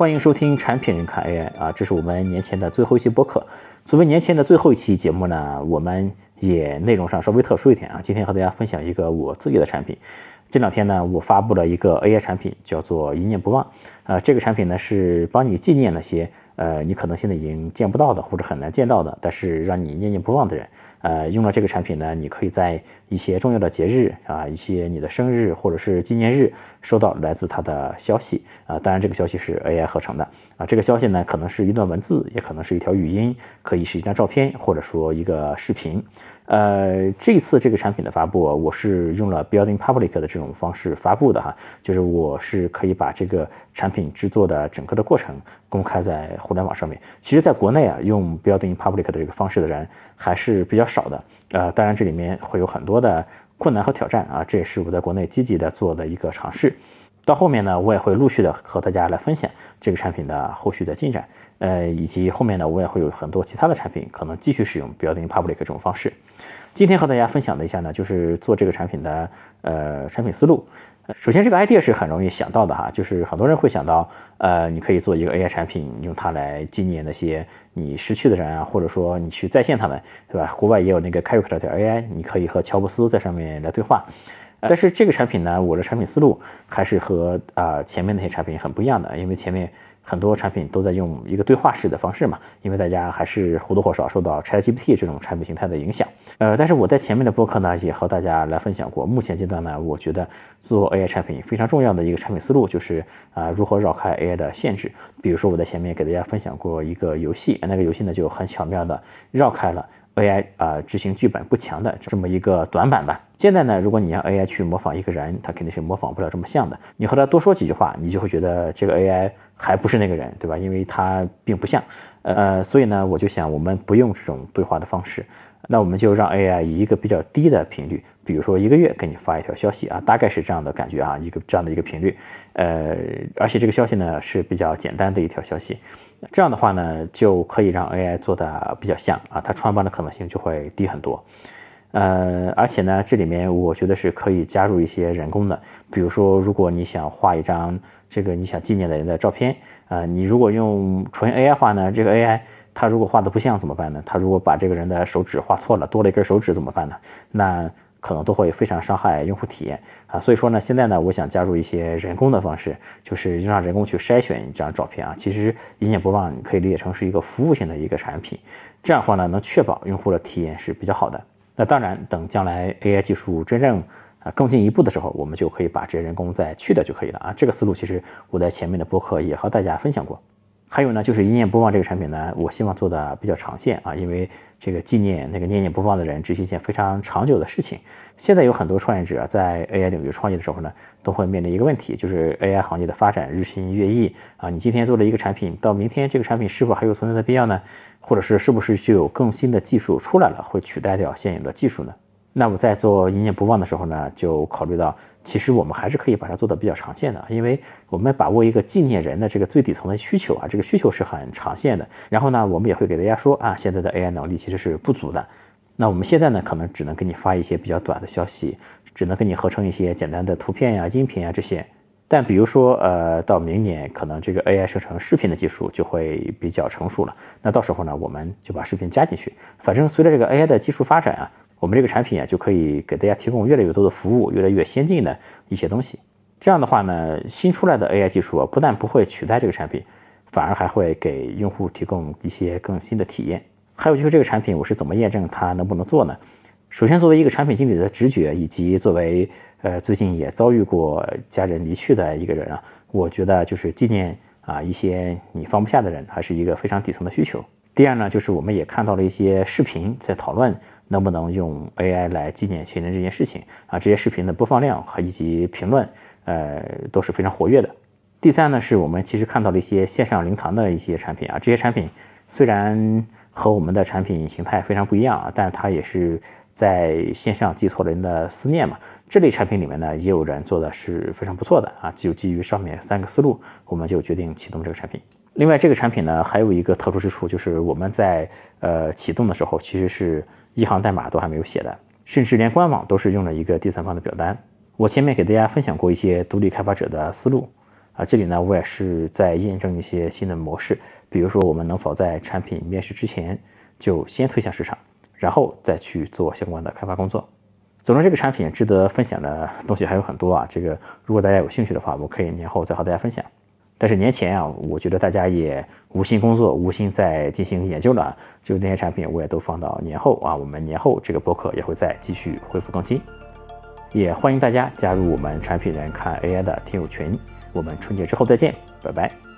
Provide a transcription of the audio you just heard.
欢迎收听产品人看 AI 啊，这是我们年前的最后一期播客。作为年前的最后一期节目呢，我们也内容上稍微特殊一点啊。今天和大家分享一个我自己的产品。这两天呢，我发布了一个 AI 产品，叫做一念不忘。呃，这个产品呢是帮你纪念那些呃你可能现在已经见不到的或者很难见到的，但是让你念念不忘的人。呃，用了这个产品呢，你可以在一些重要的节日啊，一些你的生日或者是纪念日，收到来自他的消息啊。当然，这个消息是 AI 合成的啊。这个消息呢，可能是一段文字，也可能是一条语音，可以是一张照片，或者说一个视频。呃，这次这个产品的发布，我是用了 Building Public 的这种方式发布的哈，就是我是可以把这个产品制作的整个的过程公开在互联网上面。其实，在国内啊，用 Building Public 的这个方式的人还是比较少的。呃，当然这里面会有很多的困难和挑战啊，这也是我在国内积极的做的一个尝试。到后面呢，我也会陆续的和大家来分享这个产品的后续的进展。呃，以及后面呢，我也会有很多其他的产品可能继续使用 Building Public 这种方式。今天和大家分享的一下呢，就是做这个产品的呃产品思路。首先，这个 idea 是很容易想到的哈，就是很多人会想到，呃，你可以做一个 AI 产品，用它来纪念那些你失去的人啊，或者说你去再现他们，对吧？国外也有那个 Character AI，你可以和乔布斯在上面来对话。但是这个产品呢，我的产品思路还是和啊前面那些产品很不一样的，因为前面。很多产品都在用一个对话式的方式嘛，因为大家还是或多或少受到 ChatGPT 这种产品形态的影响。呃，但是我在前面的播客呢，也和大家来分享过，目前阶段呢，我觉得做 AI 产品非常重要的一个产品思路就是啊，如何绕开 AI 的限制。比如说我在前面给大家分享过一个游戏，那个游戏呢就很巧妙的绕开了。AI 啊，执行剧本不强的这么一个短板吧。现在呢，如果你让 AI 去模仿一个人，它肯定是模仿不了这么像的。你和它多说几句话，你就会觉得这个 AI 还不是那个人，对吧？因为它并不像。呃，所以呢，我就想我们不用这种对话的方式，那我们就让 AI 以一个比较低的频率，比如说一个月给你发一条消息啊，大概是这样的感觉啊，一个这样的一个频率。呃，而且这个消息呢是比较简单的一条消息。这样的话呢，就可以让 AI 做的比较像啊，它穿帮的可能性就会低很多。呃，而且呢，这里面我觉得是可以加入一些人工的，比如说，如果你想画一张这个你想纪念的人的照片，啊，你如果用纯 AI 画呢，这个 AI 它如果画的不像怎么办呢？它如果把这个人的手指画错了，多了一根手指怎么办呢？那可能都会非常伤害用户体验啊，所以说呢，现在呢，我想加入一些人工的方式，就是让人工去筛选一张照片啊。其实一念不忘，你可以理解成是一个服务性的一个产品，这样的话呢，能确保用户的体验是比较好的。那当然，等将来 AI 技术真正啊更进一步的时候，我们就可以把这些人工再去掉就可以了啊。这个思路其实我在前面的播客也和大家分享过。还有呢，就是一念不忘这个产品呢，我希望做的比较长线啊，因为。这个纪念那个念念不忘的人，这是一件非常长久的事情。现在有很多创业者在 AI 领域创业的时候呢，都会面临一个问题，就是 AI 行业的发展日新月异啊。你今天做了一个产品，到明天这个产品是否还有存在的必要呢？或者是是不是就有更新的技术出来了，会取代掉现有的技术呢？那我在做一念不忘的时候呢，就考虑到。其实我们还是可以把它做的比较常见的，因为我们把握一个纪念人的这个最底层的需求啊，这个需求是很常见的。然后呢，我们也会给大家说啊，现在的 AI 能力其实是不足的。那我们现在呢，可能只能给你发一些比较短的消息，只能给你合成一些简单的图片呀、音频啊这些。但比如说，呃，到明年可能这个 AI 生成视频的技术就会比较成熟了。那到时候呢，我们就把视频加进去。反正随着这个 AI 的技术发展啊。我们这个产品啊，就可以给大家提供越来越多的服务，越来越先进的一些东西。这样的话呢，新出来的 AI 技术啊，不但不会取代这个产品，反而还会给用户提供一些更新的体验。还有就是这个产品，我是怎么验证它能不能做呢？首先，作为一个产品经理的直觉，以及作为呃最近也遭遇过家人离去的一个人啊，我觉得就是纪念啊一些你放不下的人，还是一个非常底层的需求。第二呢，就是我们也看到了一些视频在讨论。能不能用 AI 来纪念亲人这件事情啊？这些视频的播放量和以及评论，呃，都是非常活跃的。第三呢，是我们其实看到了一些线上灵堂的一些产品啊。这些产品虽然和我们的产品形态非常不一样啊，但它也是在线上寄托人的思念嘛。这类产品里面呢，也有人做的是非常不错的啊。就基于上面三个思路，我们就决定启动这个产品。另外，这个产品呢，还有一个特殊之处，就是我们在呃启动的时候，其实是。一行代码都还没有写的，甚至连官网都是用了一个第三方的表单。我前面给大家分享过一些独立开发者的思路，啊，这里呢我也是在验证一些新的模式，比如说我们能否在产品面世之前就先推向市场，然后再去做相关的开发工作。总之，这个产品值得分享的东西还有很多啊。这个如果大家有兴趣的话，我可以年后再和大家分享。但是年前啊，我觉得大家也无心工作，无心再进行研究了，就那些产品我也都放到年后啊。我们年后这个博客也会再继续恢复更新，也欢迎大家加入我们产品人看 AI 的听友群。我们春节之后再见，拜拜。